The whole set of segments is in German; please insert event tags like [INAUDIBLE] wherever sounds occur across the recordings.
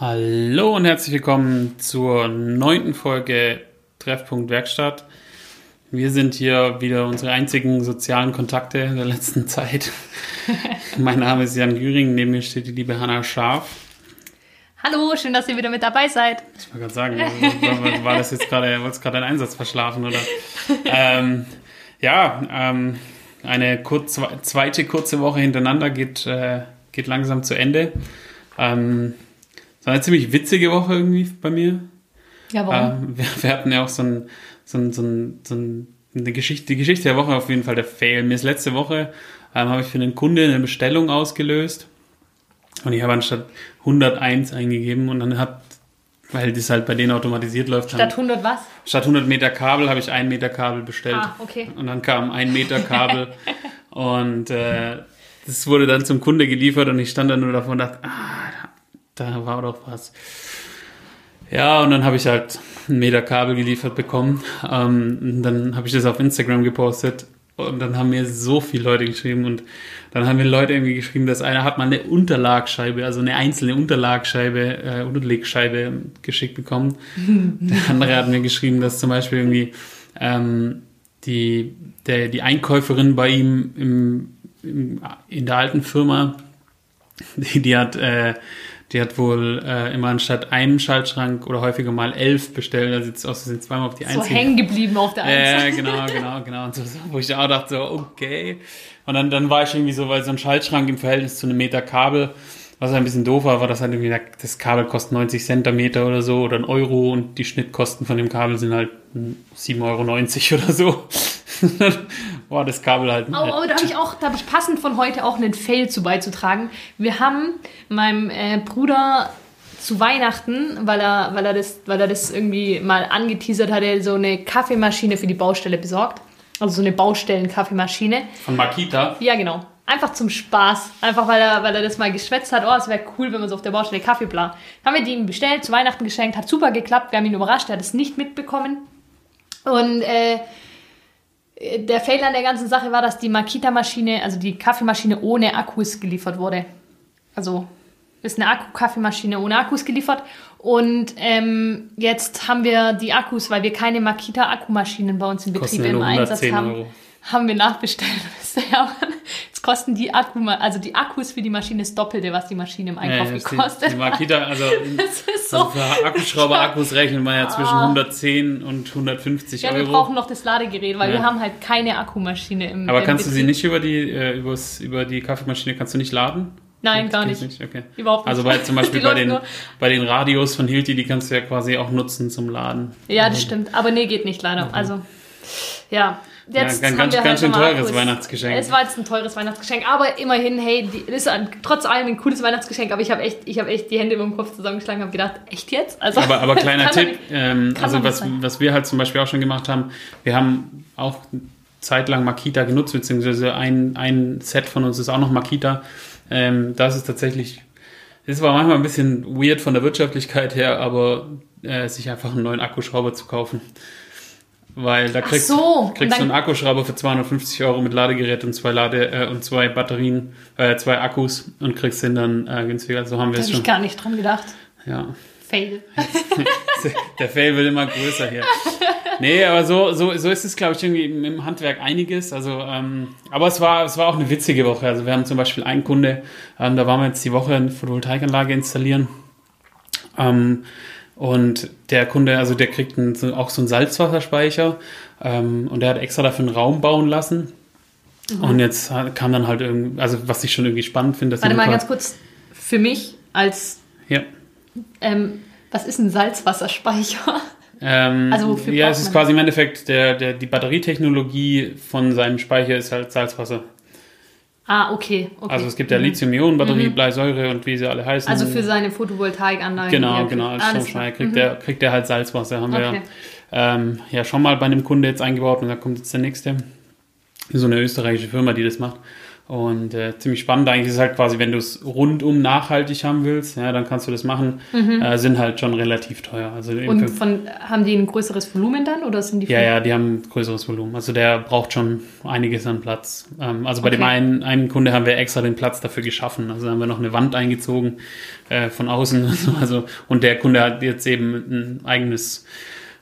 Hallo und herzlich willkommen zur neunten Folge Treffpunkt Werkstatt. Wir sind hier wieder unsere einzigen sozialen Kontakte der letzten Zeit. [LAUGHS] mein Name ist Jan Güring, neben mir steht die liebe Hanna Scharf. Hallo, schön, dass ihr wieder mit dabei seid. Ich wollte gerade sagen, war, das jetzt gerade, wolltest gerade einen Einsatz verschlafen, oder? ähm, ja, ähm, eine kurz, zweite kurze Woche hintereinander geht, äh, geht langsam zu Ende. Ähm, war eine ziemlich witzige Woche irgendwie bei mir. Ja, warum? Ähm, [LAUGHS] wir, wir, hatten ja auch so, ein, so, ein, so, ein, so ein, eine Geschichte, die Geschichte der Woche auf jeden Fall der Fail. Mir ist letzte Woche, ähm, habe ich für einen Kunde eine Bestellung ausgelöst und ich habe anstatt 101 eingegeben und dann hat, weil das halt bei denen automatisiert läuft. Statt 100 was? Statt 100 Meter Kabel habe ich ein Meter Kabel bestellt. Ah, okay. Und dann kam ein Meter Kabel [LAUGHS] und äh, das wurde dann zum Kunde geliefert und ich stand dann nur davor und dachte, ah, da, war doch was. Ja, und dann habe ich halt ein Meter Kabel geliefert bekommen. Ähm, dann habe ich das auf Instagram gepostet und dann haben mir so viele Leute geschrieben und dann haben mir Leute irgendwie geschrieben, dass einer hat mal eine Unterlagscheibe, also eine einzelne Unterlagscheibe, äh, Unterlegscheibe geschickt bekommen. [LAUGHS] der andere hat mir geschrieben, dass zum Beispiel irgendwie ähm, die, der, die Einkäuferin bei ihm im, im, in der alten Firma, die, die hat äh, die hat wohl äh, immer anstatt einem Schaltschrank oder häufiger mal elf bestellt. Also jetzt aus sind zweimal auf die einzige. So hängen geblieben auf der Eins. Ja, genau, [LAUGHS] genau, genau. Und so, wo ich auch dachte, so, okay. Und dann, dann war ich irgendwie so, weil so ein Schaltschrank im Verhältnis zu einem Meter Kabel, was ein bisschen doof war, war das halt irgendwie, das Kabel kostet 90 Cent der Meter oder so oder ein Euro und die Schnittkosten von dem Kabel sind halt 7,90 Euro oder so. [LAUGHS] Boah, das Kabel halt. Oh, aber da habe ich auch, da habe ich passend von heute auch einen Fail zu beizutragen. Wir haben meinem äh, Bruder zu Weihnachten, weil er, weil er das, weil er das irgendwie mal angeteasert hatte, so eine Kaffeemaschine für die Baustelle besorgt. Also so eine Baustellen-Kaffeemaschine. Von Makita? Ja, genau. Einfach zum Spaß. Einfach weil er, weil er das mal geschwätzt hat. Oh, es wäre cool, wenn man so auf der Baustelle Kaffee bla. Haben wir die ihm bestellt, zu Weihnachten geschenkt, hat super geklappt. Wir haben ihn überrascht, er hat es nicht mitbekommen. Und äh, der Fail an der ganzen Sache war, dass die Makita-Maschine, also die Kaffeemaschine ohne Akkus geliefert wurde. Also ist eine Akku-Kaffeemaschine ohne Akkus geliefert. Und ähm, jetzt haben wir die Akkus, weil wir keine Makita-Akkumaschinen bei uns im Betrieb im Einsatz haben. Euro haben wir nachbestellt. [LAUGHS] Jetzt kosten die Akku, also die Akkus für die Maschine das Doppelte, was die Maschine im Einkauf ja, gekostet. Die, die Makita, [LAUGHS] also, so. also für Akkuschrauber-Akkus rechnen wir ja zwischen 110 ah. und 150 ja, Euro. Ja, wir brauchen noch das Ladegerät, weil ja. wir haben halt keine Akkumaschine im Aber im kannst Betrieb. du sie nicht über die, äh, über die Kaffeemaschine, kannst du nicht laden? Nein, das gar nicht. nicht. Okay. Überhaupt nicht. Also bei, zum Beispiel [LAUGHS] bei den, bei den Radios von Hilti, die kannst du ja quasi auch nutzen zum Laden. Ja, das stimmt. Aber nee, geht nicht leider. Also, ja. Jetzt ja, ganz, ganz halt schön teures Akkus. Weihnachtsgeschenk. Es war jetzt ein teures Weihnachtsgeschenk, aber immerhin, hey, die, das ist ein, trotz allem ein cooles Weihnachtsgeschenk, aber ich habe echt, hab echt die Hände über den Kopf zusammengeschlagen und habe gedacht, echt jetzt? Also, aber, aber [LAUGHS] kleiner Tipp, ähm, also was, was wir halt zum Beispiel auch schon gemacht haben, wir haben auch zeitlang Makita genutzt, beziehungsweise ein, ein Set von uns ist auch noch Makita. Ähm, das ist tatsächlich, es war manchmal ein bisschen weird von der Wirtschaftlichkeit her, aber äh, sich einfach einen neuen Akkuschrauber zu kaufen. Weil da kriegst, so, kriegst du einen Akkuschrauber für 250 Euro mit Ladegerät und zwei Lade äh, und zwei Batterien, äh, zwei Akkus und kriegst den dann äh, günstiger. So haben wir es schon. Hab ich gar nicht dran gedacht. Ja. Fail. [LAUGHS] Der Fail wird immer größer hier. Nee, aber so, so, so ist es, glaube ich, irgendwie im Handwerk einiges. Also, ähm, aber es war, es war auch eine witzige Woche. Also wir haben zum Beispiel einen Kunde, ähm, da waren wir jetzt die Woche eine Photovoltaikanlage installieren. Ähm, und der Kunde, also der kriegt einen, auch so einen Salzwasserspeicher ähm, und der hat extra dafür einen Raum bauen lassen. Mhm. Und jetzt kam dann halt irgendwie, also was ich schon irgendwie spannend finde, dass Warte mal ganz kurz, für mich als ja. Ähm, was ist ein Salzwasserspeicher? Ähm, also wofür ja, es ist quasi im Endeffekt der, der, die Batterietechnologie von seinem Speicher ist halt Salzwasser. Ah, okay. okay. Also es gibt ja. Lithium-Ionen-Batterie, mhm. Bleisäure und wie sie alle heißen. Also für seine Photovoltaikanlage. Genau, genau. Als Stromspeicher kriegt, mhm. der, kriegt der halt Salzwasser. Haben okay. wir ähm, ja schon mal bei einem Kunde jetzt eingebaut und da kommt jetzt der nächste. So eine österreichische Firma, die das macht. Und äh, ziemlich spannend eigentlich ist es halt quasi, wenn du es rundum nachhaltig haben willst, ja, dann kannst du das machen. Äh, sind halt schon relativ teuer. Also Und von, haben die ein größeres Volumen dann oder sind die ja, ja, die haben ein größeres Volumen. Also der braucht schon einiges an Platz. Ähm, also bei dem Okay. einen, einen Kunde haben wir extra den Platz dafür geschaffen. Also haben wir noch eine Wand eingezogen äh, von außen. und [LAUGHS] so. Also, und der Kunde hat jetzt eben ein eigenes,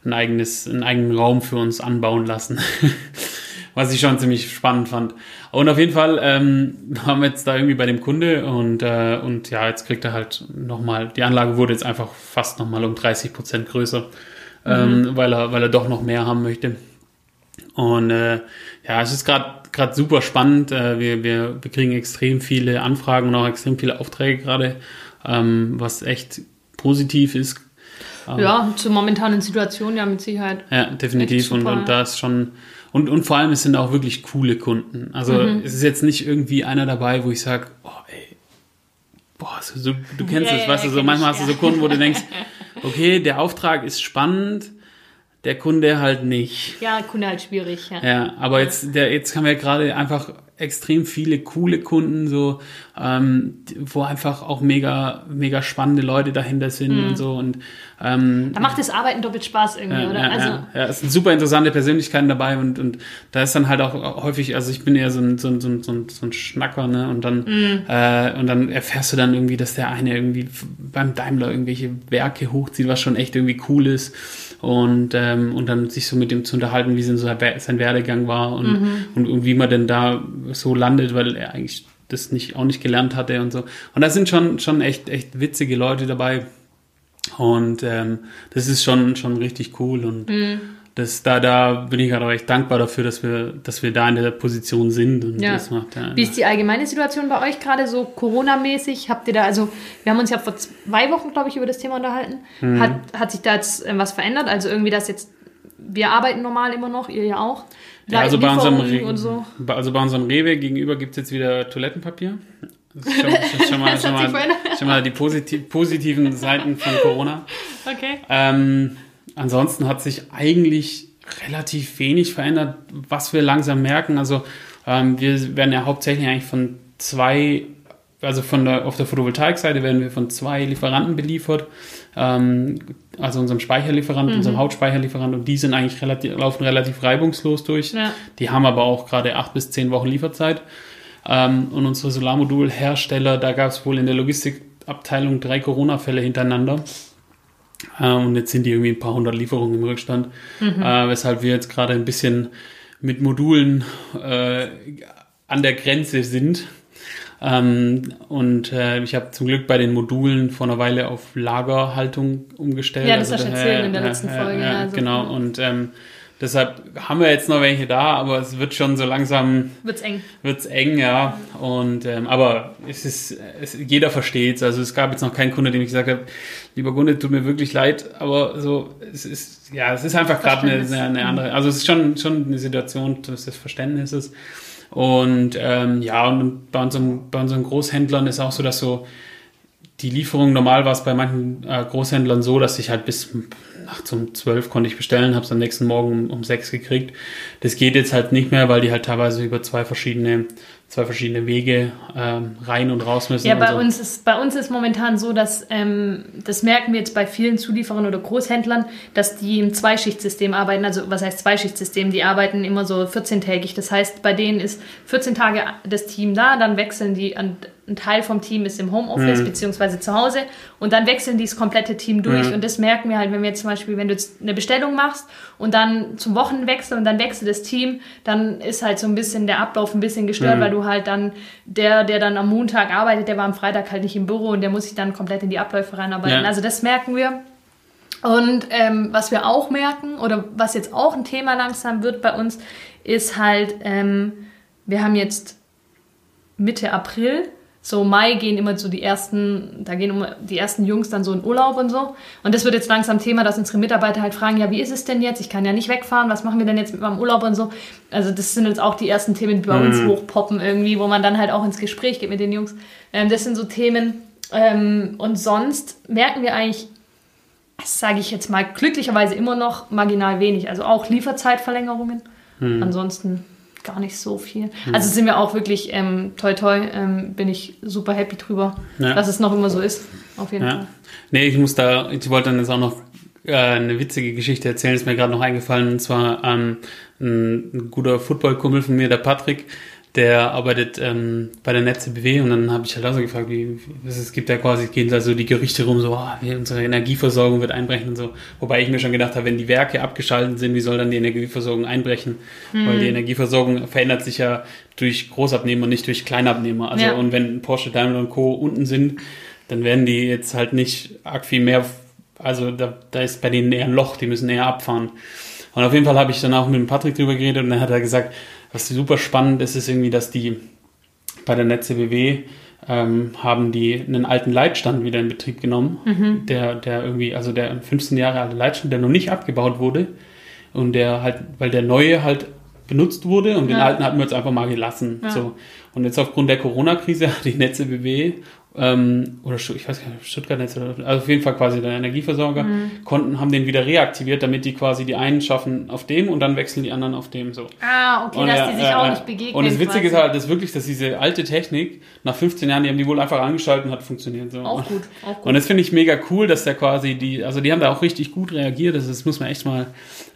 ein eigenes, einen eigenen Raum für uns anbauen lassen. [LAUGHS] Was ich schon ziemlich spannend fand. Und auf jeden Fall ähm, [LAUGHS] waren wir jetzt da irgendwie bei dem Kunde und, äh, und ja, jetzt kriegt er halt nochmal, die Anlage wurde jetzt einfach fast nochmal um 30 Prozent größer, ähm, weil, er, weil er doch noch mehr haben möchte. Und äh, ja, es ist gerade gerade super spannend. Äh, wir, wir, wir kriegen extrem viele Anfragen und auch extrem viele Aufträge gerade, ähm, was echt positiv ist. Ja, zur momentanen Situation ja mit Sicherheit. Ja, definitiv. Und, und da ist schon. Und, und vor allem, es sind auch wirklich coole Kunden. Also Mhm. es ist jetzt nicht irgendwie einer dabei, wo ich sage, oh ey, boah, so, so, du kennst Ja, es, ja, weißt du, ja, so kenn manchmal ich, hast du so Kunden, wo du denkst, [LAUGHS] okay, der Auftrag ist spannend, der Kunde halt nicht. Ja, Kunde halt schwierig, ja. Ja, aber jetzt, der, jetzt haben wir gerade einfach extrem viele coole Kunden, so, ähm, wo einfach auch mega, mega spannende Leute dahinter sind Mhm. und so. Und ähm, Da macht das Arbeiten doppelt Spaß irgendwie, ja, oder? ja, also, ja, ja, es sind super interessante Persönlichkeiten dabei und, und da ist dann halt auch häufig, also ich bin eher so ein, so ein, so ein, so ein, Schnacker, ne? Und dann, Mhm. äh, und dann erfährst du dann irgendwie, dass der eine irgendwie beim Daimler irgendwelche Werke hochzieht, was schon echt irgendwie cool ist. Und, ähm, und dann sich so mit dem zu unterhalten, wie sein, so sein Werdegang war und, Mhm. und, und wie man denn da so landet, weil er eigentlich das nicht, auch nicht gelernt hatte und so. Und da sind schon, schon echt, echt witzige Leute dabei. Und ähm, das ist schon, schon richtig cool. Und Mhm. Das, da, da bin ich gerade auch echt dankbar dafür, dass wir, dass wir da in der Position sind. Und Ja. das macht ja, Wie ist die allgemeine Situation bei euch gerade so Corona-mäßig? Habt ihr da, also wir haben uns ja vor zwei Wochen, glaube ich, über das Thema unterhalten. Mhm. Hat, hat sich da jetzt äh, was verändert? Also irgendwie das jetzt, wir arbeiten normal immer noch, ihr ja auch. ja, also bei unserem, Re so. also bei unserem Rewe gegenüber gibt es jetzt wieder Toilettenpapier. Das ist schon, [LAUGHS] das ist schon, mal, Das schon, hat sich mal, verändert. schon mal die posit positiven Seiten von Corona. [LAUGHS] Okay. Ähm, ansonsten hat sich eigentlich relativ wenig verändert, was wir langsam merken. Also ähm, wir werden ja hauptsächlich eigentlich von zwei, also von der, auf der Photovoltaikseite werden wir von zwei Lieferanten beliefert. Ähm, also unserem Speicherlieferant, Mhm. unserem Hauptspeicherlieferant und die sind eigentlich relativ, laufen relativ reibungslos durch. Ja. Die haben aber auch gerade acht bis zehn Wochen Lieferzeit. Ähm, und unsere Solarmodulhersteller, da gab es wohl in der Logistikabteilung drei Corona-Fälle hintereinander. Äh, und jetzt sind die irgendwie ein paar hundert Lieferungen im Rückstand, äh, weshalb wir jetzt gerade ein bisschen mit Modulen äh, an der Grenze sind. Ähm, und äh, ich habe zum Glück bei den Modulen vor einer Weile auf Lagerhaltung umgestellt. Ja, das Also hast du erzählt in der letzten Folge, ja, also- genau, und ähm, deshalb haben wir jetzt noch welche da, aber es wird schon so langsam Wird's eng. wird's eng, ja. Und ähm, aber es ist, es, jeder versteht's. Also es gab jetzt noch keinen Kunde, dem ich gesagt habe, lieber Kunde, tut mir wirklich leid, aber so es ist ja, es ist einfach gerade eine, eine, eine andere. Also es ist schon schon eine Situation des des Verständnisses. Und ähm, ja, und bei unseren, bei unseren Großhändlern ist auch so, dass so die Lieferung, normal war es bei manchen äh, Großhändlern so, dass ich halt bis nachts um 12 konnte ich bestellen, habe es am nächsten Morgen um, um 6 gekriegt. Das geht jetzt halt nicht mehr, weil die halt teilweise über zwei verschiedene, zwei verschiedene Wege ähm, rein und raus müssen. Ja, bei so. uns ist bei uns ist momentan so, dass ähm, das merken wir jetzt bei vielen Zulieferern oder Großhändlern, dass die im Zweischichtsystem arbeiten. Also was heißt Zweischichtsystem? Die arbeiten immer so 14-tägig. Das heißt, bei denen ist 14 Tage das Team da, dann wechseln die an ein Teil vom Team ist im Homeoffice beziehungsweise zu Hause und dann wechseln die das komplette Team durch und das merken wir halt, wenn wir jetzt zum Beispiel, wenn du jetzt eine Bestellung machst und dann zum Wochenwechsel und dann wechselt das Team, dann ist halt so ein bisschen der Ablauf ein bisschen gestört, weil du halt dann der, der dann am Montag arbeitet, der war am Freitag halt nicht im Büro und der muss sich dann komplett in die Abläufe reinarbeiten. Ja. Also das merken wir. Und ähm, was wir auch merken, oder was jetzt auch ein Thema langsam wird bei uns, ist halt, ähm, wir haben jetzt Mitte April, so Mai gehen immer so die ersten, da gehen die ersten Jungs dann so in Urlaub und so. Und das wird jetzt langsam Thema, dass unsere Mitarbeiter halt fragen, ja, wie ist es denn jetzt? Ich kann ja nicht wegfahren, was machen wir denn jetzt mit meinem Urlaub und so. Also das sind jetzt auch die ersten Themen, die bei uns hochpoppen irgendwie, wo man dann halt auch ins Gespräch geht mit den Jungs. Ähm, das sind so Themen. Ähm, und sonst merken wir eigentlich, sage ich jetzt mal, glücklicherweise immer noch marginal wenig. Also auch Lieferzeitverlängerungen. Ansonsten gar nicht so viel. Also sind wir auch wirklich, ähm, toi toi, ähm, bin ich super happy drüber, Ja. dass es noch immer so ist. Auf jeden Ja. Fall. Nee, ich muss da, ich wollte dann jetzt auch noch äh, eine witzige Geschichte erzählen, ist mir gerade noch eingefallen. Und zwar ähm, ein, ein guter Footballkumpel von mir, der Patrick, der arbeitet ähm, bei der Netze BW und dann habe ich halt auch so gefragt, wie, was es gibt ja quasi, gehen da so die Gerüchte rum, so, ah, wie unsere Energieversorgung wird einbrechen und so. Wobei ich mir schon gedacht habe, wenn die Werke abgeschaltet sind, wie soll dann die Energieversorgung einbrechen? Weil die Energieversorgung verändert sich ja durch Großabnehmer, nicht durch Kleinabnehmer. Also Ja. und wenn Porsche, Daimler und Co. unten sind, dann werden die jetzt halt nicht arg viel mehr, also da, da ist bei denen eher ein Loch, die müssen eher abfahren. Und auf jeden Fall habe ich dann auch mit dem Patrick drüber geredet und dann hat er gesagt, was super spannend ist, ist irgendwie, dass die bei der Netze BW ähm, haben die einen alten Leitstand wieder in Betrieb genommen, der, der irgendwie, also der 15 Jahre alte Leitstand, der noch nicht abgebaut wurde und der halt, weil der neue halt benutzt wurde und den Ja. alten hatten wir jetzt einfach mal gelassen. Ja. So. Und jetzt aufgrund der Corona-Krise hat die Netze BW ähm, oder ich weiß gar nicht, Stuttgart Netz oder also auf jeden Fall quasi der Energieversorger Mhm. konnten haben den wieder reaktiviert, damit die quasi die einen schaffen auf dem und dann wechseln die anderen auf dem so. Ah, okay, Und dass ja, die sich ja, auch nicht begegnen. Und das Witzige ist quasi. halt, dass wirklich, dass diese alte Technik nach 15 Jahren, die haben die wohl einfach angeschaltet und hat funktioniert so. Auch gut, auch gut. Und das finde ich mega cool, dass der quasi die, also die haben da auch richtig gut reagiert. Das, das muss man echt mal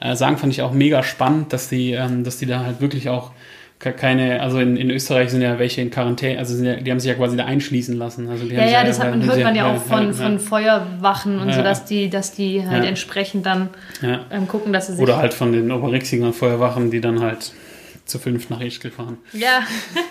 äh, sagen, fand ich auch mega spannend, dass die, ähm, dass die da halt wirklich auch keine, also in, in Österreich sind ja welche in Quarantäne, also ja, die haben sich ja quasi da einschließen lassen. Also die Ja, sich ja, das hat man, hört man ja auch von, ja, von Feuerwachen und Ja. so, dass die, dass die halt Ja. entsprechend dann ja. ähm, gucken, dass sie sich. Oder halt von den Oberrixinger Feuerwachen, die dann halt zu fünf nach Ischgl fahren. Ja, [LAUGHS]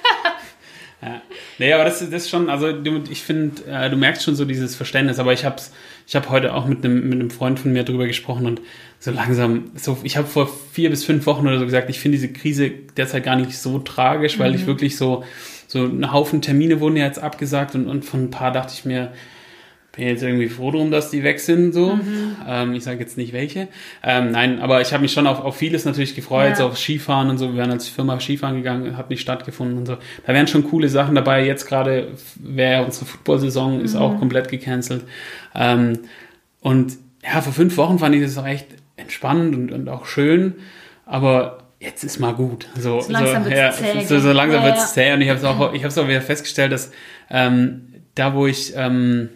Ja. Nee, aber das, das ist schon, also du, ich finde, äh, du merkst schon so dieses Verständnis, aber ich hab's, ich habe heute auch mit einem, mit einem Freund von mir drüber gesprochen und so langsam, so, ich habe vor vier bis fünf Wochen oder so gesagt, ich finde diese Krise derzeit gar nicht so tragisch, weil ich wirklich so, so ein Haufen Termine wurden ja jetzt abgesagt und, und von ein paar dachte ich mir, bin jetzt irgendwie froh drum, dass die weg sind, so. Ähm, ich sage jetzt nicht welche. Ähm, nein, aber ich habe mich schon auf, auf vieles natürlich gefreut, Ja. so auf Skifahren und so. Wir wären als Firma Skifahren gegangen, hat nicht stattgefunden und so. Da wären schon coole Sachen dabei. Jetzt gerade wäre unsere Football-Saison ist auch komplett gecancelt. Ähm, und ja, vor fünf Wochen fand ich das auch echt entspannend und, und auch schön, aber jetzt ist mal gut. So, So langsam so, wird's ja, zäh, so, langsam Ja, wird ja. es zäh und ich habe es auch, ich habe es auch wieder festgestellt, dass ähm, da, wo ich ähm,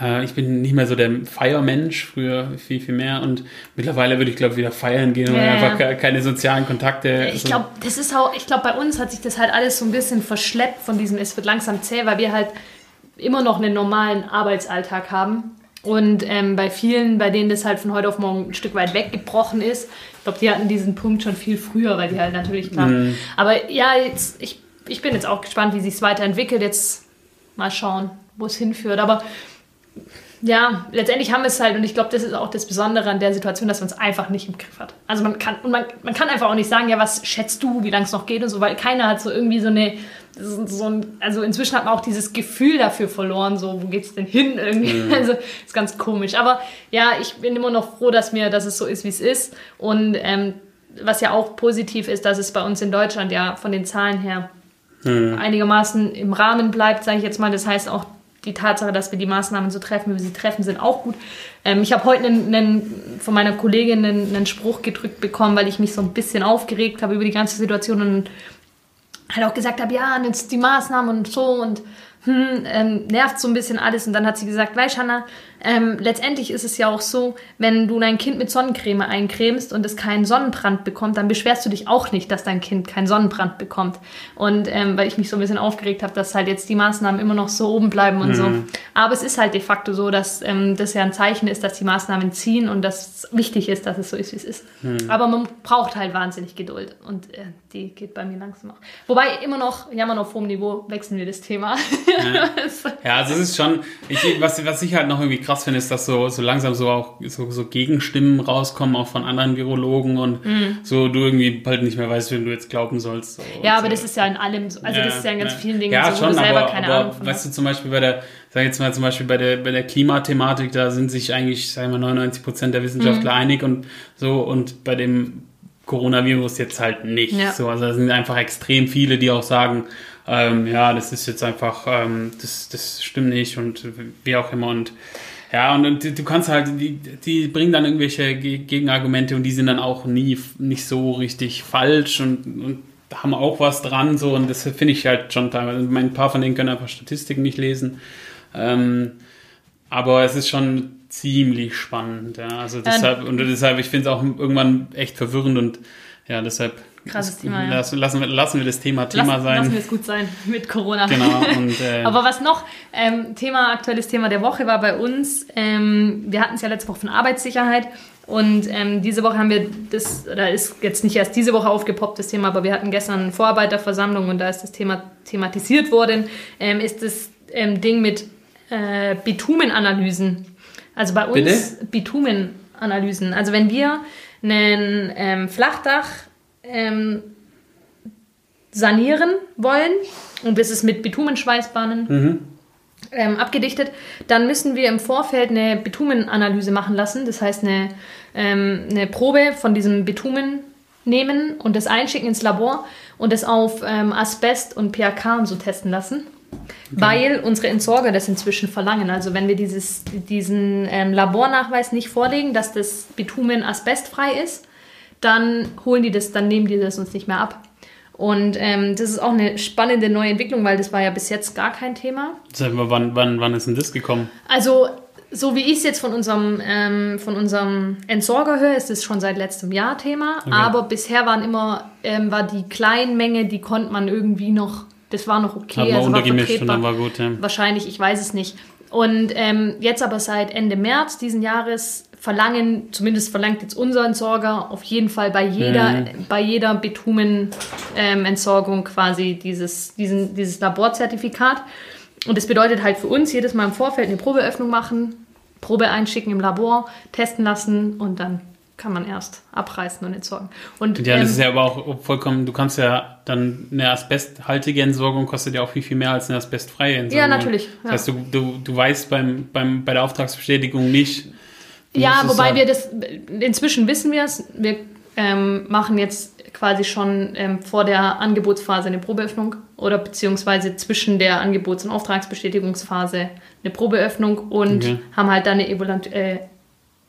äh, ich bin nicht mehr so der Feiermensch, früher viel, viel mehr und mittlerweile würde ich, glaube wieder feiern gehen, weil Ja, einfach keine sozialen Kontakte. ich glaube, das ist auch, ich glaube, bei uns hat sich das halt alles so ein bisschen verschleppt von diesem, es wird langsam zäh, weil wir halt immer noch einen normalen Arbeitsalltag haben. Und ähm, bei vielen, bei denen das halt von heute auf morgen ein Stück weit weggebrochen ist, ich glaube, die hatten diesen Punkt schon viel früher, weil die halt natürlich klar. Mhm. Aber ja, jetzt, ich, ich bin jetzt auch gespannt, wie sich es weiterentwickelt. Jetzt mal schauen, wo es hinführt. Aber ja, letztendlich haben wir es halt, und ich glaube, das ist auch das Besondere an der Situation, dass man es einfach nicht im Griff hat. Also man kann, und man, man kann einfach auch nicht sagen, ja, was schätzt du, wie lange es noch geht und so, weil keiner hat so irgendwie so eine, so ein, also inzwischen hat man auch dieses Gefühl dafür verloren, so, wo geht's denn hin irgendwie? [LAUGHS] Also, ist ganz komisch. Aber ja, ich bin immer noch froh, dass mir, dass es so ist, wie es ist. Und ähm, was ja auch positiv ist, dass es bei uns in Deutschland ja von den Zahlen her einigermaßen im Rahmen bleibt, sage ich jetzt mal. Das heißt auch die Tatsache, dass wir die Maßnahmen so treffen, wie wir sie treffen, sind auch gut. Ähm, ich habe heute einen, einen, von meiner Kollegin einen, einen Spruch gedrückt bekommen, weil ich mich so ein bisschen aufgeregt habe über die ganze Situation und halt auch gesagt habe, ja, und jetzt die Maßnahmen und so und hm, ähm, nervt so ein bisschen alles. Und dann hat sie gesagt, weißt Hanna, ähm, letztendlich ist es ja auch so, wenn du dein Kind mit Sonnencreme eincremst und es keinen Sonnenbrand bekommt, dann beschwerst du dich auch nicht, dass dein Kind keinen Sonnenbrand bekommt. Und ähm, weil ich mich so ein bisschen aufgeregt habe, dass halt jetzt die Maßnahmen immer noch so oben bleiben und so. Aber es ist halt de facto so, dass ähm, das ja ein Zeichen ist, dass die Maßnahmen ziehen und dass es wichtig ist, dass es so ist, wie es ist. Aber man braucht halt wahnsinnig Geduld und äh, die geht bei mir langsam auch. Wobei immer noch, jammern auf hohem Niveau, wechseln wir das Thema. [LAUGHS] [LAUGHS] Ja, also es ist schon, ich, was, was ich halt noch irgendwie krass finde, ist, dass so, so langsam so auch so, so Gegenstimmen rauskommen, auch von anderen Virologen und so du irgendwie bald nicht mehr weißt, wem du jetzt glauben sollst. So. ja, aber äh, das ist ja in allem so. Also das ist ja in ganz vielen Dingen ja, so, schon, selber aber, keine aber Ahnung von weißt du zum Beispiel bei der, sag jetzt mal zum Beispiel bei der, bei der Klimathematik, da sind sich eigentlich, sagen wir 99 Prozent der Wissenschaftler Mhm. einig und so und bei dem Coronavirus jetzt halt nicht. Ja. So, also da sind einfach extrem viele, die auch sagen, ähm, ja, das ist jetzt einfach, ähm, das, das stimmt nicht und wie auch immer und Ja, und, und du kannst halt, die, die bringen dann irgendwelche Gegenargumente und die sind dann auch nie nicht so richtig falsch und, und haben auch was dran, so und das finde ich halt schon teilweise. Ein paar von denen können einfach Statistiken nicht lesen. Ähm, aber es ist schon ziemlich spannend, ja. Also deshalb, und deshalb, ich finde es auch irgendwann echt verwirrend und ja, deshalb Krasses Thema, ja. Lassen, lassen, wir, lassen wir das Thema Thema lassen, sein. Lassen wir es gut sein mit Corona. Genau. Und, [LAUGHS] äh, Aber was noch, ähm, Thema, aktuelles Thema der Woche war bei uns, ähm, wir hatten es ja letzte Woche von Arbeitssicherheit und ähm, diese Woche haben wir das, da ist jetzt nicht erst diese Woche aufgepoppt, das Thema, aber wir hatten gestern eine Vorarbeiterversammlung und da ist das Thema thematisiert worden, ähm, ist das ähm, Ding mit äh, Bitumenanalysen. Also bei uns Bitte? Bitumenanalysen. Also wenn wir einen ähm, Flachdach ähm, sanieren wollen und das ist mit Bitumenschweißbahnen mhm. ähm, abgedichtet, dann müssen wir im Vorfeld eine Bitumenanalyse machen lassen. Das heißt, eine, ähm, eine Probe von diesem Bitumen nehmen und das einschicken ins Labor und das auf ähm, Asbest und PAK und so testen lassen. Weil unsere Entsorger das inzwischen verlangen. Also wenn wir dieses, diesen ähm, Labornachweis nicht vorlegen, dass das Bitumen asbestfrei ist, dann holen die das, dann nehmen die das uns nicht mehr ab. Und ähm, das ist auch eine spannende neue Entwicklung, weil das war ja bis jetzt gar kein Thema. Sag mal, wann, wann, wann ist denn das gekommen? Also, so wie ich es jetzt von unserem, ähm, von unserem Entsorger höre, ist es schon seit letztem Jahr Thema. Okay. Aber bisher waren immer, ähm, war die Kleinmenge, die konnte man irgendwie noch, das war noch okay. Hat also untergemischt und dann war gut. Ja. Wahrscheinlich, ich weiß es nicht. Und ähm, jetzt aber seit Ende März diesen Jahres verlangen, zumindest verlangt jetzt unser Entsorger, auf jeden Fall bei jeder, mhm. bei jeder Bitumenentsorgung ähm, quasi dieses, diesen, dieses Laborzertifikat. Und das bedeutet halt für uns jedes Mal im Vorfeld eine Probeöffnung machen, Probe einschicken im Labor, testen lassen und dann kann man erst abreißen und entsorgen. Und, ja, das ähm, ist ja aber auch vollkommen, du kannst ja dann eine asbesthaltige Entsorgung kostet ja auch viel, viel mehr als eine asbestfreie Entsorgung. Ja, natürlich. Das heißt, du, du, du weißt beim, beim, bei der Auftragsbestätigung nicht. Ja, wobei ja wir das, inzwischen wissen wir es, wir ähm, machen jetzt quasi schon ähm, vor der Angebotsphase eine Probeöffnung oder beziehungsweise zwischen der Angebots- und Auftragsbestätigungsphase eine Probeöffnung und okay. haben halt dann eine äh,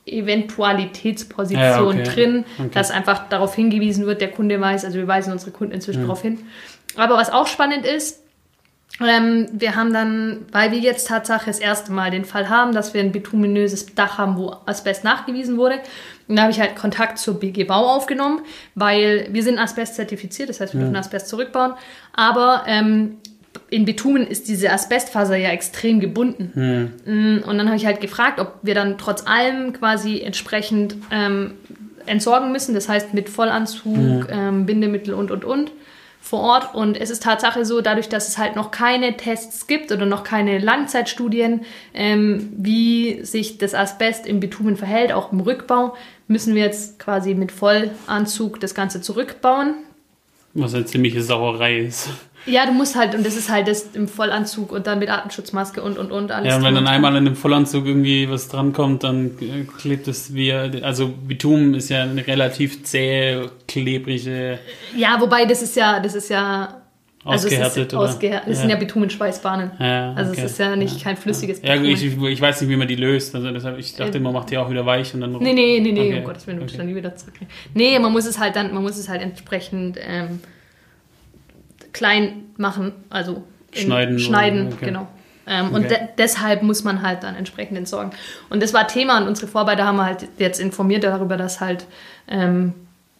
Eventualitätsposition ja, okay. drin, okay. dass einfach darauf hingewiesen wird, der Kunde weiß, also wir weisen unsere Kunden inzwischen ja. darauf hin. Aber was auch spannend ist, ähm, wir haben dann, weil wir jetzt Tatsache das erste Mal den Fall haben, dass wir ein bituminöses Dach haben, wo Asbest nachgewiesen wurde. Und da habe ich halt Kontakt zur BG Bau aufgenommen, weil wir sind Asbest zertifiziert, das heißt, wir ja. dürfen Asbest zurückbauen. Aber ähm, in Bitumen ist diese Asbestfaser ja extrem gebunden. Hm. Und dann habe ich halt gefragt, ob wir dann trotz allem quasi entsprechend ähm, entsorgen müssen. Das heißt mit Vollanzug, ja. ähm, Bindemittel und, und, und vor Ort. Und es ist Tatsache so, dadurch, dass es halt noch keine Tests gibt oder noch keine Langzeitstudien, ähm, wie sich das Asbest im Bitumen verhält, auch im Rückbau, müssen wir jetzt quasi mit Vollanzug das Ganze zurückbauen. Was eine ziemliche Sauerei ist. Ja, du musst halt, und das ist halt das im Vollanzug und dann mit Atemschutzmaske und und und alles. Ja, und wenn dann einmal in dem Vollanzug irgendwie was drankommt, dann klebt es wie, also Bitumen ist ja eine relativ zähe, klebrige. Ja, wobei das ist ja, das ist ja. Also ausgehärtet, oder? Ausgehärtet. Das ja. sind ja Bitumenschweißbahnen. Ja, okay. Also es ist ja nicht ja. kein flüssiges Bitumen. Ja, ich, ich, weiß nicht, wie man die löst. Also deshalb, ich dachte, man macht die auch wieder weich und dann. Nee, nee, nee, nee, okay. um Gottes Willen, du okay. dann nie wieder zurückkriegen. Nee, man muss es halt dann, man muss es halt entsprechend ähm, klein machen, also schneiden. Schneiden, okay. genau. Ähm, okay. Und de deshalb muss man halt dann entsprechend entsorgen. Und das war Thema und unsere Vorarbeiter haben halt jetzt informiert darüber, dass halt, ähm,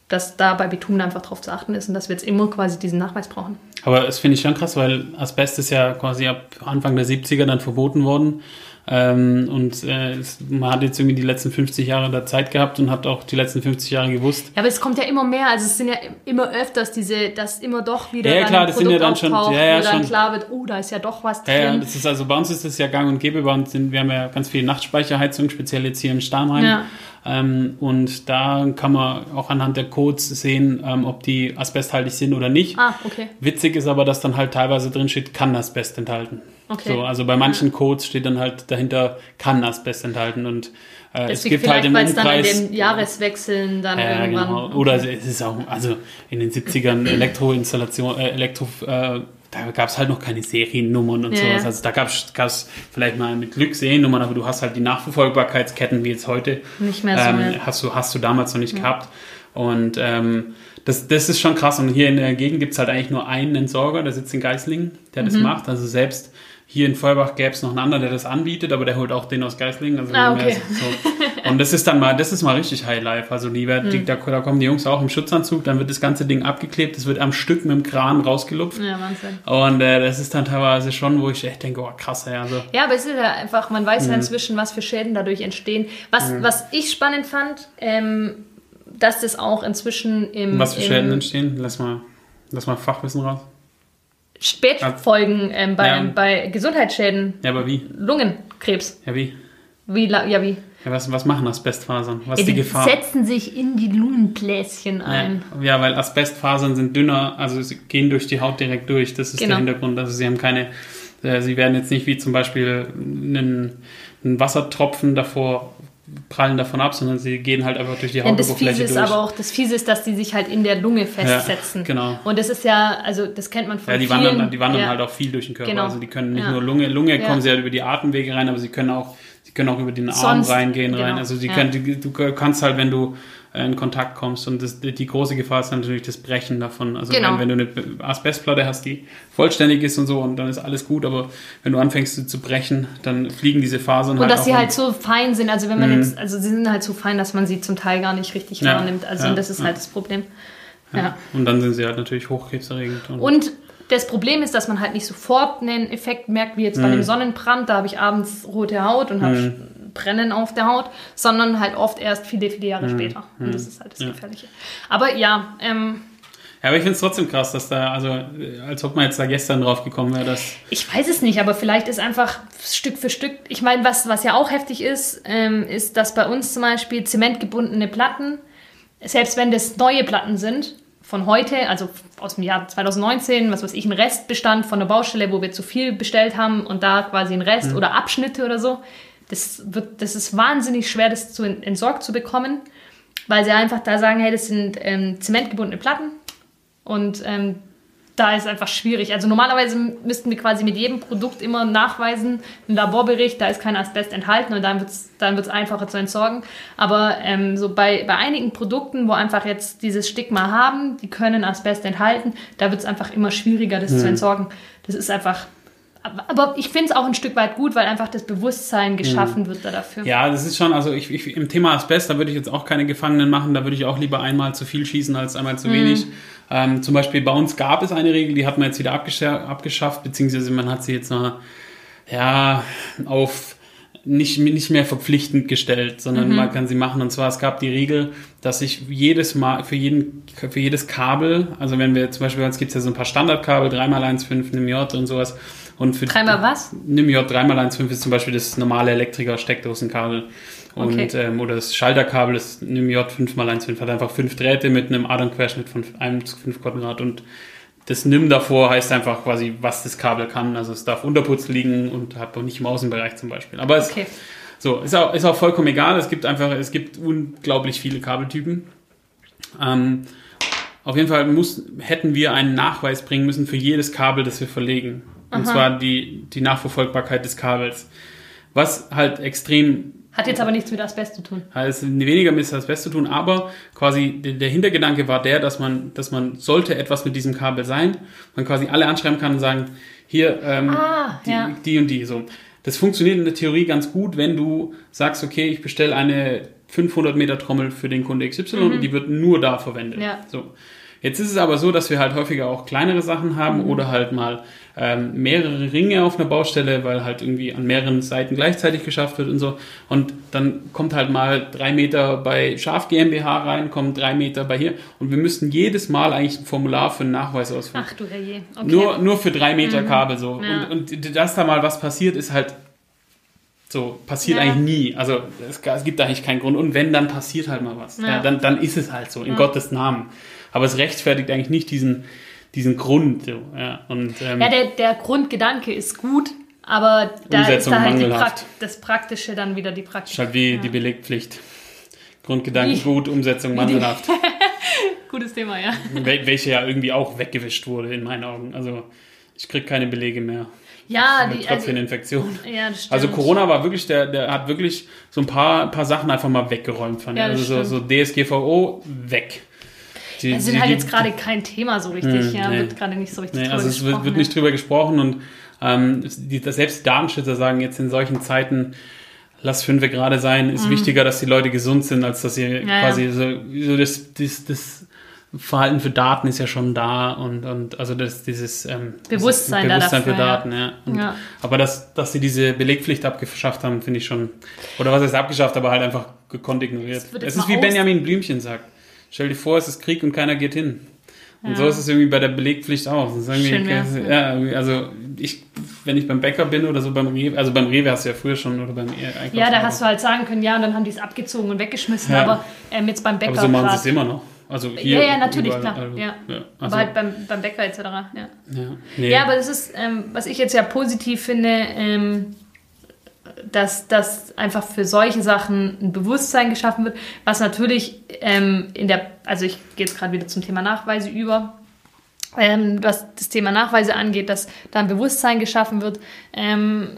dass da bei Bitumen einfach drauf zu achten ist und dass wir jetzt immer quasi diesen Nachweis brauchen. Aber das finde ich schon krass, weil Asbest ist ja quasi ab Anfang der 70er dann verboten worden. Ähm, und äh, man hat jetzt irgendwie die letzten 50 Jahre da Zeit gehabt und hat auch die letzten 50 Jahre gewusst. Ja, aber es kommt ja immer mehr. Also es sind ja immer öfters diese, dass immer doch wieder ja, klar, das sind ja dann schon, ja, ja, dann klar wird, oh, da ist ja doch was drin. Ja, ja, das ist also bei uns ist das ja gang und gäbe. Bei uns sind, wir haben ja ganz viel Nachtspeicherheizung, speziell jetzt hier im Starnheim. Ja. Ähm, und da kann man auch anhand der Codes sehen, ähm, ob die asbesthaltig sind oder nicht. Ah, okay. Witzig ist aber, dass dann halt teilweise drin steht, kann Asbest enthalten. Okay. So, also bei manchen Codes steht dann halt dahinter, kann Asbest enthalten und äh, es gibt halt im weil es dann an Umkreis... den Jahreswechseln dann Ja, irgendwann. genau. Oder es ist auch, also in den 70ern Elektroinstallation, äh, Elektro, äh, da gab es halt noch keine Seriennummern und Ja, sowas. ja. Also da gab es vielleicht mal mit Glück Seriennummern, aber du hast halt die Nachverfolgbarkeitsketten wie jetzt heute. Nicht mehr so, Ähm, ja. hast, du, hast du damals noch nicht gehabt. Und ähm, das, das ist schon krass. Und hier in der Gegend gibt es halt eigentlich nur einen Entsorger, der sitzt in Geislingen, der Mhm. das macht. Also selbst hier in Feuerbach gäbe es noch einen anderen, der das anbietet, aber der holt auch den aus Geislingen. Also Ah, okay. so. Und das ist dann mal, das ist mal richtig Highlife. Also die, werden- Mhm. die, da, da kommen die Jungs auch im Schutzanzug, dann wird das ganze Ding abgeklebt, es wird am Stück mit dem Kran rausgelupft. Ja, Wahnsinn. Und äh, das ist dann teilweise schon, wo ich echt denke, oh krass, ey, also Ja, aber es ist ja einfach, man weiß Mhm. ja inzwischen, was für Schäden dadurch entstehen. Was, was ich spannend fand, ähm, dass das auch inzwischen im, was für Schäden im entstehen, lass mal, lass mal Fachwissen raus. Spätfolgen ähm, bei, Ja. bei Gesundheitsschäden, Ja, aber wie? Lungenkrebs. Ja, wie? Wie, ja, wie? Ja, was, was machen Asbestfasern? Was Ja, ist die die Gefahr? setzen sich in die Lungenbläschen ein. Ja, weil Asbestfasern sind dünner, also sie gehen durch die Haut direkt durch. Das ist Genau. der Hintergrund. Also sie haben keine, äh, sie werden jetzt nicht wie zum Beispiel einen, einen Wassertropfen davor prallen davon ab, sondern sie gehen halt einfach durch die Ja, das Hautoberfläche Fiese ist durch. aber auch, das Fiese ist, dass die sich halt in der Lunge festsetzen. genau. Und das ist ja, also das kennt man von ja, die vielen. wandern, die wandern ja. halt auch viel durch den Körper. Genau. Also die können nicht Ja. nur Lunge, Lunge Ja. kommen sie halt über die Atemwege rein, aber sie können auch, sie können auch über den Arm Sonst- reingehen rein. genau. Also sie Ja. können, die, du kannst halt, wenn du in Kontakt kommst und das, die große Gefahr ist dann natürlich das Brechen davon. Also Genau. wenn, wenn du eine Asbestplatte hast, die vollständig ist und so und dann ist alles gut, aber wenn du anfängst zu brechen, dann fliegen diese Fasern Und halt dass sie halt so fein sind, also wenn man jetzt, also sie sind halt so fein, dass man sie zum Teil gar nicht richtig Ja, wahrnimmt. Also ja, das ist ja. halt das Problem. Ja. Und dann sind sie halt natürlich hochkrebserregend. Und, Und das Problem ist, dass man halt nicht sofort einen Effekt merkt, wie jetzt bei Mhm. einem Sonnenbrand, da habe ich abends rote Haut und habe Brennen auf der Haut, sondern halt oft erst viele, viele Jahre später. Und das ist halt das Mhm. Ja. Gefährliche. Aber ja, ähm, ja, aber ich finde es trotzdem krass, dass da, also äh, als ob man jetzt da gestern drauf gekommen wäre, dass Ich weiß es nicht, aber vielleicht ist einfach Stück für Stück. Ich meine, was, was ja auch heftig ist, ähm, ist, dass bei uns zum Beispiel zementgebundene Platten, selbst wenn das neue Platten sind, von heute, also aus dem Jahr 2019, was weiß ich, ein Restbestand von der Baustelle, wo wir zu viel bestellt haben und da quasi ein Rest oder Abschnitte oder so, das, wird, das ist wahnsinnig schwer, das zu ent- entsorgt zu bekommen, weil sie einfach da sagen, hey, das sind ähm, zementgebundene Platten und ähm, da ist einfach schwierig. Also normalerweise müssten wir quasi mit jedem Produkt immer nachweisen, ein Laborbericht, da ist kein Asbest enthalten und dann wird es dann wird's einfacher zu entsorgen. Aber ähm, so bei, bei einigen Produkten, wo einfach jetzt dieses Stigma haben, die können Asbest enthalten, da wird es einfach immer schwieriger, das zu entsorgen. Das ist einfach. Aber ich finde es auch ein Stück weit gut, weil einfach das Bewusstsein geschaffen wird da dafür. Ja, das ist schon, also ich, ich, im Thema Asbest, da würde ich jetzt auch keine Gefangenen machen, da würde ich auch lieber einmal zu viel schießen als einmal Mhm. zu wenig. Ähm, zum Beispiel bei uns gab es eine Regel, die hat man jetzt wieder abgescha abgeschafft, beziehungsweise man hat sie jetzt noch, ja, auf nicht, nicht mehr verpflichtend gestellt, sondern Mhm. man kann sie machen. Und zwar, es gab die Regel, dass ich jedes Mal, für, jeden, für jedes Kabel, also wenn wir zum Beispiel, bei uns gibt es ja so ein paar Standardkabel, 3x1,5, NIM-J und sowas. Und für Dreimal was? NIM-J 3x1,5 ist zum Beispiel das normale Elektriker-Steckdosenkabel. Und, Okay. ähm, oder das Schalterkabel ist NIM-J 5x1,5, hat einfach fünf Drähte mit einem Adernquerschnitt von 1 zu 5 Quadrat. Und das NIM davor heißt einfach quasi, was das Kabel kann. Also es darf Unterputz liegen und hat auch nicht im Außenbereich zum Beispiel. Aber es, Okay. so, ist auch, ist auch vollkommen egal. Es gibt einfach, es gibt unglaublich viele Kabeltypen. Ähm, auf jeden Fall muss, hätten wir einen Nachweis bringen müssen für jedes Kabel, das wir verlegen. Und zwar die, die Nachverfolgbarkeit des Kabels. Was halt extrem Hat jetzt aber nichts mit Asbest zu tun. hat es weniger mit Asbest zu tun, aber quasi der, Hintergedanke war der, dass man, dass man sollte etwas mit diesem Kabel sein, man quasi alle anschreiben kann und sagen, hier ähm, Ah, die, ja. die und die so. Das funktioniert in der Theorie ganz gut, wenn du sagst, okay, ich bestelle eine 500 Meter Trommel für den Kunde XY und die wird nur da verwendet. Mhm. Ja. So. Jetzt ist es aber so, dass wir halt häufiger auch kleinere Sachen haben Mhm. oder halt mal ähm, mehrere Ringe auf einer Baustelle, weil halt irgendwie an mehreren Seiten gleichzeitig geschafft wird und so. Und dann kommt halt mal drei Meter bei Schaf GmbH rein, kommen drei Meter bei hier. Und wir müssten jedes Mal eigentlich ein Formular für einen Nachweis ausfüllen. Ach du Herrje. Okay. Nur, nur für drei Meter Kabel so. Ja. Und, und dass da mal was passiert, ist halt so, passiert Ja. eigentlich nie. Also es, es gibt eigentlich keinen Grund. Und wenn, dann passiert halt mal was. Ja. Ja. dann, dann ist es halt so, in Gottes Namen. Aber es rechtfertigt eigentlich nicht diesen, diesen Grund. So, ja. Und, ähm, Ja, der, der Grundgedanke ist gut, Aber da ist Umsetzung da halt die. Prakt das Praktische dann wieder die Ist Praktische. halt wie Ja. die Belegpflicht. Grundgedanken Wie- gut, Umsetzung mangelhaft. [LAUGHS] Gutes Thema, ja. Wel welche ja irgendwie auch weggewischt wurde in meinen Augen. Also ich kriege keine Belege mehr. Ja, die, also, Tröpfcheninfektion. [LAUGHS] ja, das stimmt. Also Corona war wirklich, der, der hat wirklich so ein paar, paar Sachen einfach mal weggeräumt von Ja, also so, so DSGVO weg. Die, Das sind die- halt die- jetzt gerade kein Thema so richtig, Hm, ja, nee. wird gerade nicht so richtig Nee, drüber also es wird, gesprochen, wird ja. nicht drüber gesprochen und ähm, das- selbst die Datenschützer sagen jetzt in solchen Zeiten, lass fünf gerade sein, ist wichtiger, dass die Leute gesund sind, als dass sie Mhm. ja. quasi so, so das, das, das Verhalten für Daten ist ja schon da und, und also das, dieses ähm, Bewusstsein da Bewusstsein dafür, für Daten, ja. Und, Ja. Aber dass, dass sie diese Belegpflicht abgeschafft haben, finde ich schon, oder was heißt abgeschafft, aber halt einfach gekonnt ignoriert. Das Es ist wie Benjamin Blümchen sagt. Stell dir vor, es ist Krieg und keiner geht hin. Und so ist es irgendwie bei der Belegpflicht auch. Das ist irgendwie, Schön wär's, ja, irgendwie, also ich, wenn ich beim Bäcker bin oder so beim Rewe, also beim Rewe hast du ja früher schon oder beim Einkauf. Ja, da hast du halt sagen können, ja, und dann haben die es abgezogen und weggeschmissen, Ja. aber ähm, jetzt beim Bäcker Aber so machen sie es immer noch. Also hier Ja, ja, natürlich, überall, klar. also, ja. ja, aber also, halt beim, beim Bäcker etc. Ja. ja, nee. Ja, aber das ist, ähm, was ich jetzt ja positiv finde, ähm, dass, dass einfach für solche Sachen ein Bewusstsein geschaffen wird, was natürlich ähm, in der, also ich gehe jetzt gerade wieder zum Thema Nachweise über, ähm, was das Thema Nachweise angeht, dass da ein Bewusstsein geschaffen wird. Ähm,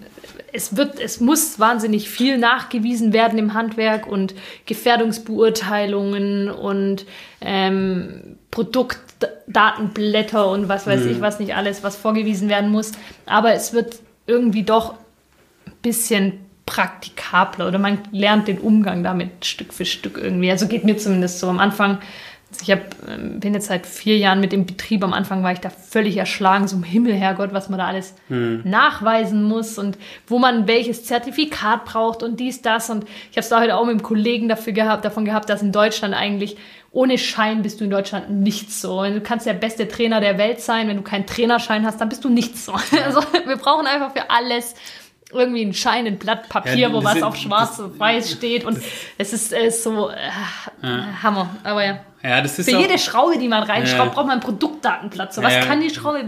es wird, es muss wahnsinnig viel nachgewiesen werden im Handwerk und Gefährdungsbeurteilungen und ähm, Produktdatenblätter und was weiß ich, was nicht alles, was vorgewiesen werden muss. Aber es wird irgendwie doch bisschen praktikabler oder man lernt den Umgang damit Stück für Stück irgendwie. Also geht mir zumindest so am Anfang. Also ich hab, ähm, bin jetzt seit vier Jahren mit dem Betrieb. Am Anfang war ich da völlig erschlagen, so im Himmel, Herrgott, was man da alles nachweisen muss und wo man welches Zertifikat braucht und dies, das. Und ich habe es da heute auch mit einem Kollegen dafür gehabt, davon gehabt, dass in Deutschland eigentlich ohne Schein bist du in Deutschland nichts so. Du kannst der beste Trainer der Welt sein, wenn du keinen Trainerschein hast, dann bist du nichts so. [LAUGHS] Also wir brauchen einfach für alles irgendwie einen Schein, ein Blatt Papier, Ja, wo was auf schwarz und weiß steht und es ist, äh, so äh, Hammer. Aber ja. ja, das ist Für auch, jede Schraube, die man reinschraubt, Ja. braucht man ein Produktdatenblatt. So, was Ja. kann die Schraube,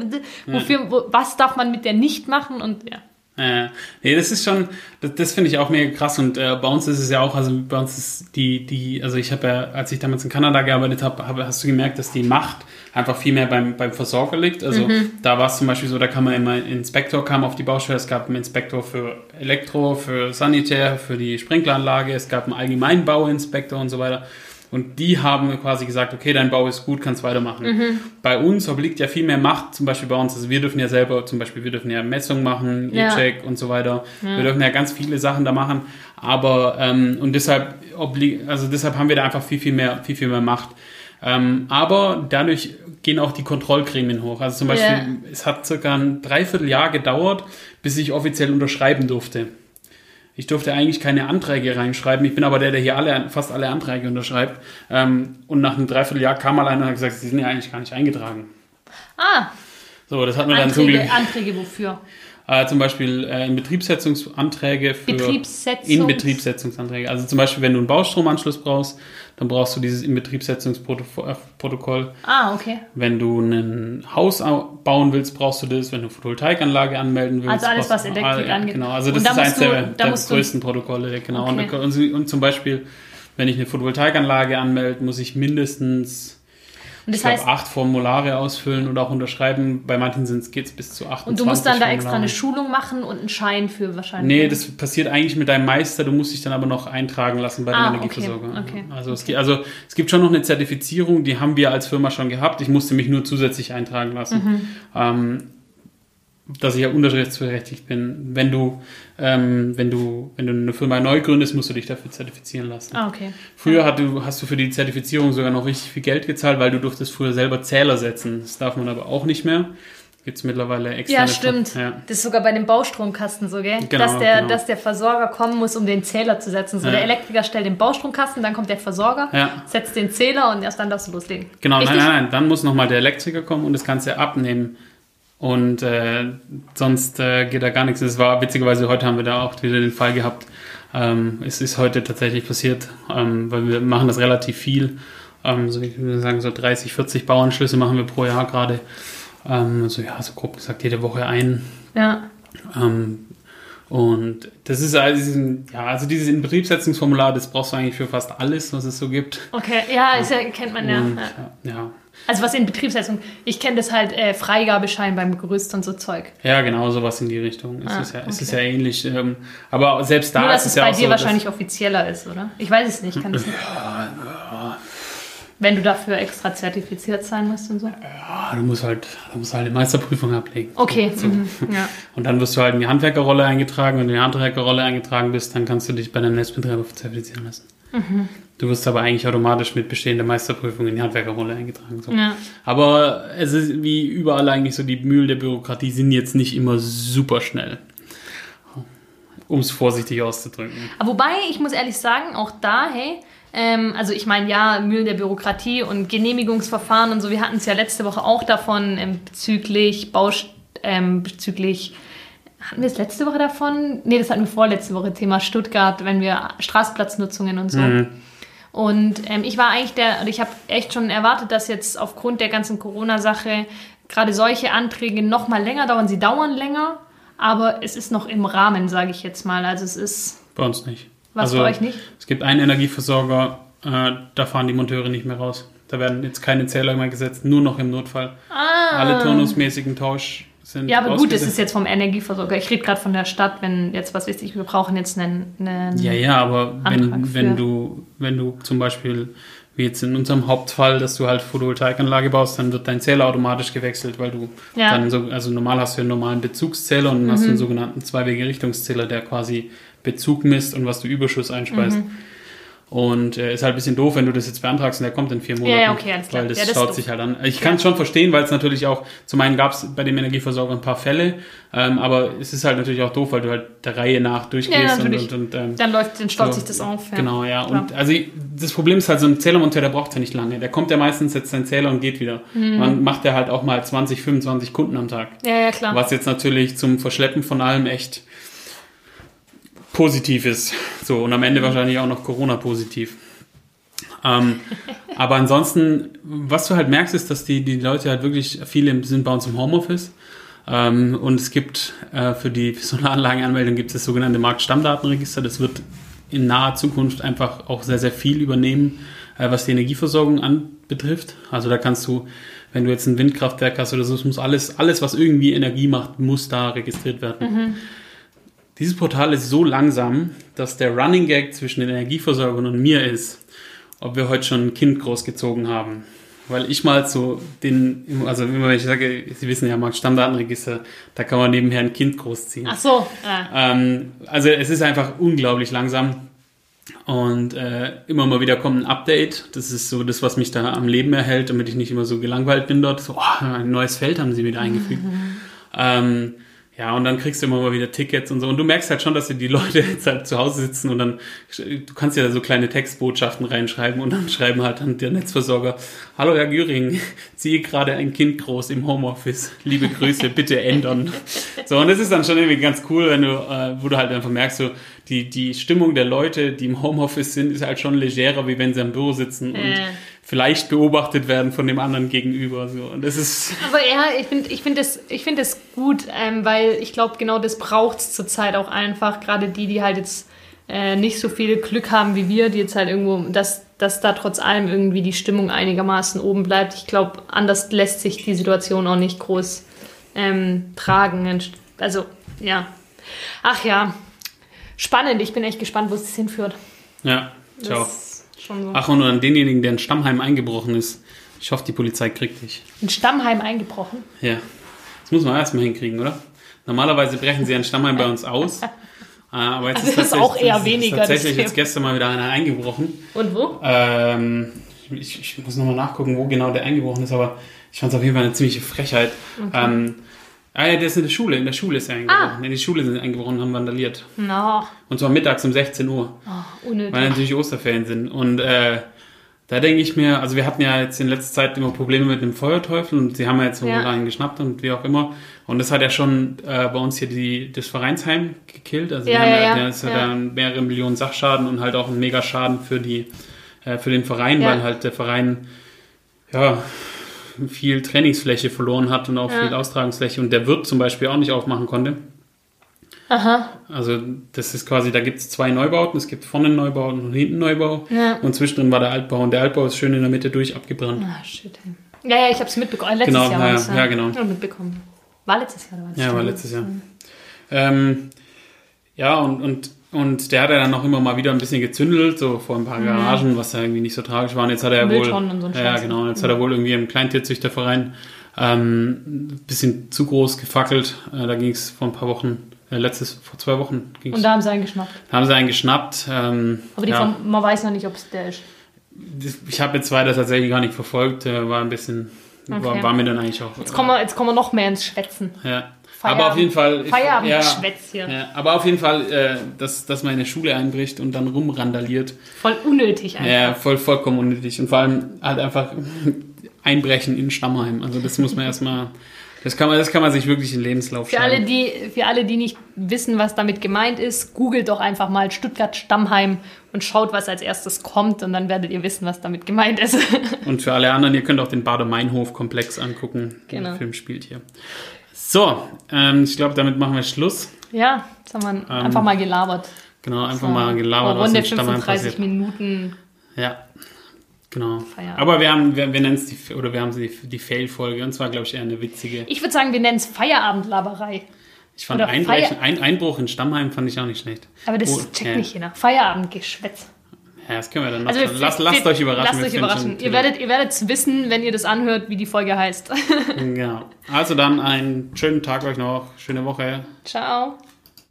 wofür, wo, was darf man mit der nicht machen und ja. Äh, nee, das ist schon, das, das finde ich auch mega krass und äh, bei uns ist es ja auch, also bei uns ist die, die, also ich habe ja, als ich damals in Kanada gearbeitet habe, hab, hast du gemerkt, dass die Macht einfach viel mehr beim, beim Versorger liegt. Also da war es zum Beispiel so, da kam man immer, ein Inspektor kam auf die Baustelle, es gab einen Inspektor für Elektro, für Sanitär, für die Sprinkleranlage, es gab einen Allgemeinbauinspektor und so weiter. Und die haben quasi gesagt, okay, dein Bau ist gut, kannst weitermachen. Bei uns obliegt ja viel mehr Macht, zum Beispiel bei uns. Also wir dürfen ja selber, zum Beispiel, wir dürfen ja Messungen machen, Ja. E-Check und so weiter. Wir dürfen ja ganz viele Sachen da machen. Aber, ähm, und deshalb, obli also deshalb haben wir da einfach viel, viel mehr, viel, viel mehr Macht. Ähm, aber dadurch gehen auch die Kontrollgremien hoch. Also zum Beispiel, Ja. es hat circa ein Dreivierteljahr gedauert, bis ich offiziell unterschreiben durfte. Ich durfte eigentlich keine Anträge reinschreiben. Ich bin aber der, der hier alle, fast alle Anträge unterschreibt. Ähm, und nach einem Dreivierteljahr kam mal einer und hat gesagt, sie sind ja eigentlich gar nicht eingetragen. Ah, So, das hat man dann zum Glück. Anträge wofür? Äh, zum Beispiel äh, in Betriebssetzungsanträge für Betriebssetzungs- Inbetriebssetzungsanträge. Also zum Beispiel, wenn du einen Baustromanschluss brauchst, dann brauchst du dieses Inbetriebssetzungsprotokoll. Ah, okay. Wenn du ein Haus au- bauen willst, brauchst du das. Wenn du eine Photovoltaikanlage anmelden willst. Also alles, was Elektrik angeht. Genau, also das da ist eines du- der, der größten Protokolle. Genau. Okay. Und, und, und zum Beispiel, wenn ich eine Photovoltaikanlage anmelde, muss ich mindestens Und das ich heißt, acht Formulare ausfüllen und auch unterschreiben. Bei manchen geht es bis zu 28 und du musst dann da extra eine Schulung machen und einen Schein für wahrscheinlich. Nee, das passiert eigentlich mit deinem Meister. Du musst dich dann aber noch eintragen lassen bei dem Ah, Energieversorger. okay, okay, Also, Es gibt, also es gibt schon noch eine Zertifizierung, die haben wir als Firma schon gehabt. Ich musste mich nur zusätzlich eintragen lassen. Mhm. Ähm, dass ich ja unterschriftsberechtigt bin. Wenn du, ähm, wenn du, wenn du eine Firma neu gründest, musst du dich dafür zertifizieren lassen. Ah, okay. Früher hat du, hast du für die Zertifizierung sogar noch richtig viel Geld gezahlt, weil du durftest früher selber Zähler setzen. Das darf man aber auch nicht mehr. Gibt es mittlerweile extra. Ja, stimmt. Ja. Das ist sogar bei dem Baustromkasten so, gell? Genau, dass, der, genau. dass der Versorger kommen muss, um den Zähler zu setzen. So, Ja. der Elektriker stellt den Baustromkasten, dann kommt der Versorger, Ja. setzt den Zähler und erst dann darfst du loslegen. Genau, Richtig? nein, nein, nein. Dann muss nochmal der Elektriker kommen und das Ganze abnehmen. Und äh, sonst äh, geht da gar nichts. Es war witzigerweise, heute haben wir da auch wieder den Fall gehabt. Ähm, es ist heute tatsächlich passiert, ähm, weil wir machen das relativ viel. Ähm, so, ich würde sagen, so 30, 40 Bauanschlüsse machen wir pro Jahr gerade. Ähm, also ja, so grob gesagt, jede Woche ein. Ja. Ähm, Und das ist also, ja, also dieses Inbetriebssetzungsformular, das brauchst du eigentlich für fast alles, was es so gibt. Okay, ja, ist ja kennt man ja. Und, ja. ja. Also was in Betriebssetzung, ich kenne das halt äh, Freigabeschein beim Gerüst und so Zeug. Ja, genau, sowas in die Richtung. Es, Ah, ist, ja, es okay. ist ja ähnlich. Ähm, aber selbst da Nur, dass ist es ja bei dir so, wahrscheinlich offizieller ist, oder? Ich weiß es nicht, kann das [CLEARS THROAT] nicht. Wenn du dafür extra zertifiziert sein musst und so. Ah, du musst halt, du musst halt eine Meisterprüfung ablegen. Okay, So. mhm, ja. Und dann wirst du halt in die Handwerkerrolle eingetragen. Wenn du in die Handwerkerrolle eingetragen bist, dann kannst du dich bei deinem Netzbetreiber zertifizieren lassen. Mhm. Du wirst aber eigentlich automatisch mit bestehender Meisterprüfung in die Handwerkerrolle eingetragen. So. ja. Aber es ist wie überall eigentlich so, die Mühlen der Bürokratie sind jetzt nicht immer super schnell. Um es vorsichtig auszudrücken. Aber wobei, ich muss ehrlich sagen, auch da, hey, ähm, also ich meine, ja, Mühlen der Bürokratie und Genehmigungsverfahren und so, wir hatten es ja letzte Woche auch davon ähm, bezüglich Baust ähm, bezüglich, hatten wir es letzte Woche davon? Nee, das hatten wir vorletzte Woche, Thema Stuttgart, wenn wir Straßenplatznutzungen und so. Mhm. Und ähm, ich war eigentlich der, ich habe echt schon erwartet, dass jetzt aufgrund der ganzen Corona-Sache gerade solche Anträge noch mal länger dauern. Sie dauern länger, aber es ist noch im Rahmen, sage ich jetzt mal. Also es ist, Bei uns nicht. Was Also, bei euch nicht? Es gibt einen Energieversorger, äh, da fahren die Monteure nicht mehr raus. Da werden jetzt keine Zähler mehr gesetzt, nur noch im Notfall. Ah. Alle turnusmäßigen Tausch sind Ja, aber gut, das ist jetzt vom Energieversorger. Ich rede gerade von der Stadt, wenn jetzt, was weiß ich, wir brauchen jetzt einen. einen Ja, ja, aber Antrag wenn, für- wenn, du, wenn du zum Beispiel, wie jetzt in unserem Hauptfall, dass du halt Photovoltaikanlage baust, dann wird dein Zähler automatisch gewechselt, weil du Ja. dann so, also normal hast du einen normalen Bezugszähler und dann Mhm. hast du einen sogenannten Zweiwege-Richtungszähler, der quasi Bezug misst und was du Überschuss einspeist. Mhm. Und äh, ist halt ein bisschen doof, wenn du das jetzt beantragst und der kommt in vier Monaten. ja, okay, alles klar. Weil das Ja, das schaut sich halt an. Ich kann es schon verstehen, weil es natürlich auch, zum einen gab es bei dem Energieversorger ein paar Fälle, ähm, aber es ist halt natürlich auch doof, weil du halt der Reihe nach durchgehst Ja, und, und, und ähm, Dann läuft, dann staut so, sich das auf. Ja. Genau, ja. Klar. Und also das Problem ist halt, so ein Zählermonteur, der braucht ja nicht lange. Der kommt ja meistens, setzt seinen Zähler und geht wieder. Mhm. Man macht ja halt auch mal 20, 25 Kunden am Tag. Ja, ja, klar. Was jetzt natürlich zum Verschleppen von allem echt positiv ist. So, und am Ende wahrscheinlich auch noch Corona-positiv. Ähm, aber ansonsten, was du halt merkst, ist, dass die, die Leute halt wirklich, viele sind bei uns im Homeoffice. Ähm, und es gibt äh, für die Solaranlagenanmeldung gibt es das sogenannte Marktstammdatenregister. Das wird in naher Zukunft einfach auch sehr, sehr viel übernehmen, äh, was die Energieversorgung anbetrifft. Also da kannst du, wenn du jetzt ein Windkraftwerk hast oder so, es muss alles, alles, was irgendwie Energie macht, muss da registriert werden. Dieses Portal ist so langsam, dass der Running Gag zwischen den Energieversorgern und mir ist, ob wir heute schon ein Kind großgezogen haben. Weil ich mal so den, also immer wenn ich sage, Sie wissen ja, Markt Stammdatenregister, da kann man nebenher ein Kind großziehen. Ach so. Ja. Ähm, also es ist einfach unglaublich langsam. Und äh, immer mal wieder kommt ein Update. Das ist so das, was mich da am Leben erhält, damit ich nicht immer so gelangweilt bin dort. So, oh, ein neues Feld haben sie wieder eingefügt. Ähm, ja, und dann kriegst du immer mal wieder Tickets und so. Und du merkst halt schon, dass die Leute [LAUGHS] jetzt halt zu Hause sitzen und dann, du kannst ja so kleine Textbotschaften reinschreiben und dann [LAUGHS] schreiben halt dann der Netzversorger, Hallo Herr Güring, [LAUGHS] ziehe gerade ein Kind groß im Homeoffice. Liebe Grüße, bitte ändern. So, und das ist dann schon irgendwie ganz cool, wenn du, äh, wo du halt einfach merkst, so, die, die Stimmung der Leute, die im Homeoffice sind, ist halt schon legerer, wie wenn sie am Büro sitzen und Äh. Vielleicht beobachtet werden von dem anderen gegenüber. So. Und das ist, Aber ja, ich finde ich find das, ich find das gut, ähm, weil ich glaube, genau das braucht es zurzeit auch einfach. Gerade die, die halt jetzt äh, nicht so viel Glück haben wie wir, die jetzt halt irgendwo, dass, dass da trotz allem irgendwie die Stimmung einigermaßen oben bleibt. Ich glaube, anders lässt sich die Situation auch nicht groß ähm, tragen. Also, ja. Ach ja, spannend. Ich bin echt gespannt, wo es hinführt. ja, Das ciao. ist schon so. Ach, und an denjenigen, der in Stammheim eingebrochen ist. Ich hoffe, die Polizei kriegt dich. Ein Stammheim eingebrochen. Ja. Das muss man erstmal hinkriegen, oder? Normalerweise brechen sie ein Stammheim bei uns aus. Äh, [LAUGHS] Aber jetzt Also das ist auch tatsächlich- eher es ist weniger tatsächlich jetzt gestern mal wieder einer eingebrochen. Und wo? Ähm, ich, ich muss nochmal nachgucken, wo genau der eingebrochen ist, aber ich fand es auf jeden Fall eine ziemliche Frechheit. Ähm, ah ja, der ist in der Schule. In der Schule ist er eingebrochen. Ah. In die Schule sind sie eingebrochen und haben vandaliert. No, Und zwar mittags um 16 Uhr. oh, unnötig. weil natürlich Osterferien sind. Und äh, da denke ich mir, also wir hatten ja jetzt in letzter Zeit immer Probleme mit dem Feuerteufel und sie haben ja jetzt so Ja. einen geschnappt und wie auch immer. Und das hat ja schon äh, bei uns hier die, das Vereinsheim gekillt. Also Ja, die haben ja, ja, ja, der ist ja, dann mehrere Millionen Sachschaden und halt auch ein Megaschaden für die äh, für den Verein, Ja. weil halt der Verein ja viel Trainingsfläche verloren hat und auch Ja. viel Austragungsfläche und der Wirt zum Beispiel auch nicht aufmachen konnte. Aha. Also das ist quasi, da gibt es zwei Neubauten. Es gibt vorne einen Neubau und hinten einen Neubau. Ja. Und zwischendrin war der Altbau. Und der Altbau ist schön in der Mitte durch abgebrannt. Ah, shit. ey. Ja, ja, ich habe es mitbekommen. Letztes Genau, Jahr ja, war es. ja, genau. Ich hab mitbekommen. War letztes Jahr oder was? Ja, war letztes Jahr. Ähm, ja, und, und, und der hat ja dann noch immer mal wieder ein bisschen gezündelt, so vor ein paar Garagen, was ja irgendwie nicht so tragisch war. Und jetzt hat er wohl. So ja, genau. Und jetzt hat er wohl irgendwie im Kleintierzüchterverein ähm, ein bisschen zu groß gefackelt. Äh, da ging es vor ein paar Wochen, äh, letztes, vor zwei Wochen ging's. Und da haben sie einen geschnappt. haben sie einen geschnappt. Ähm, Aber die ja, von, man weiß noch nicht, ob es der ist. das- ich habe jetzt weiter tatsächlich gar nicht verfolgt, äh, war ein bisschen, Okay. war, war mir dann eigentlich auch. Jetzt kommen wir, jetzt kommen wir noch mehr ins Schwätzen. Ja. Feierabend- aber auf jeden Fall. ich- ja, hier. ja, aber auf jeden Fall, äh, dass, dass man in eine Schule einbricht und dann rumrandaliert. Voll unnötig einfach. Ja, voll, vollkommen unnötig. Und vor allem halt einfach [LAUGHS] einbrechen in Stammheim. Also das muss man erstmal. Das kann man, das kann man sich wirklich in Lebenslauf Für alle, die, für alle, die nicht wissen, was damit gemeint ist, googelt doch einfach mal Stuttgart Stammheim und schaut, was als erstes kommt und dann werdet ihr wissen, was damit gemeint ist. [LAUGHS] Und für alle anderen, ihr könnt auch den Bader-Meinhof-Komplex angucken. Genau. Der Film spielt hier. So, ähm, ich glaube, damit machen wir Schluss. ja, jetzt haben wir einfach mal gelabert. Genau, einfach So, mal gelabert, was Runde Stammheim 35 passiert. Minuten. Ja, genau. Feierabend. Aber wir haben, wir, wir nennen es die, oder wir haben sie die, die Fail-Folge und zwar, glaube ich, eher eine witzige. Ich würde sagen, wir nennen es Feierabendlaberei. Ich fand Einbrechen, Feier- ein Einbruch in Stammheim fand ich auch nicht schlecht. Aber das Oh, checkt ja. nicht jeder. Feierabendgeschwätz. Ja, das können wir dann noch. Also wir- lasst, lasst euch überraschen. Lasst euch überraschen. Ihr werdet, ihr werdet wissen, wenn ihr das anhört, wie die Folge heißt. [LAUGHS] Genau. Also dann einen schönen Tag euch noch, schöne Woche. Ciao.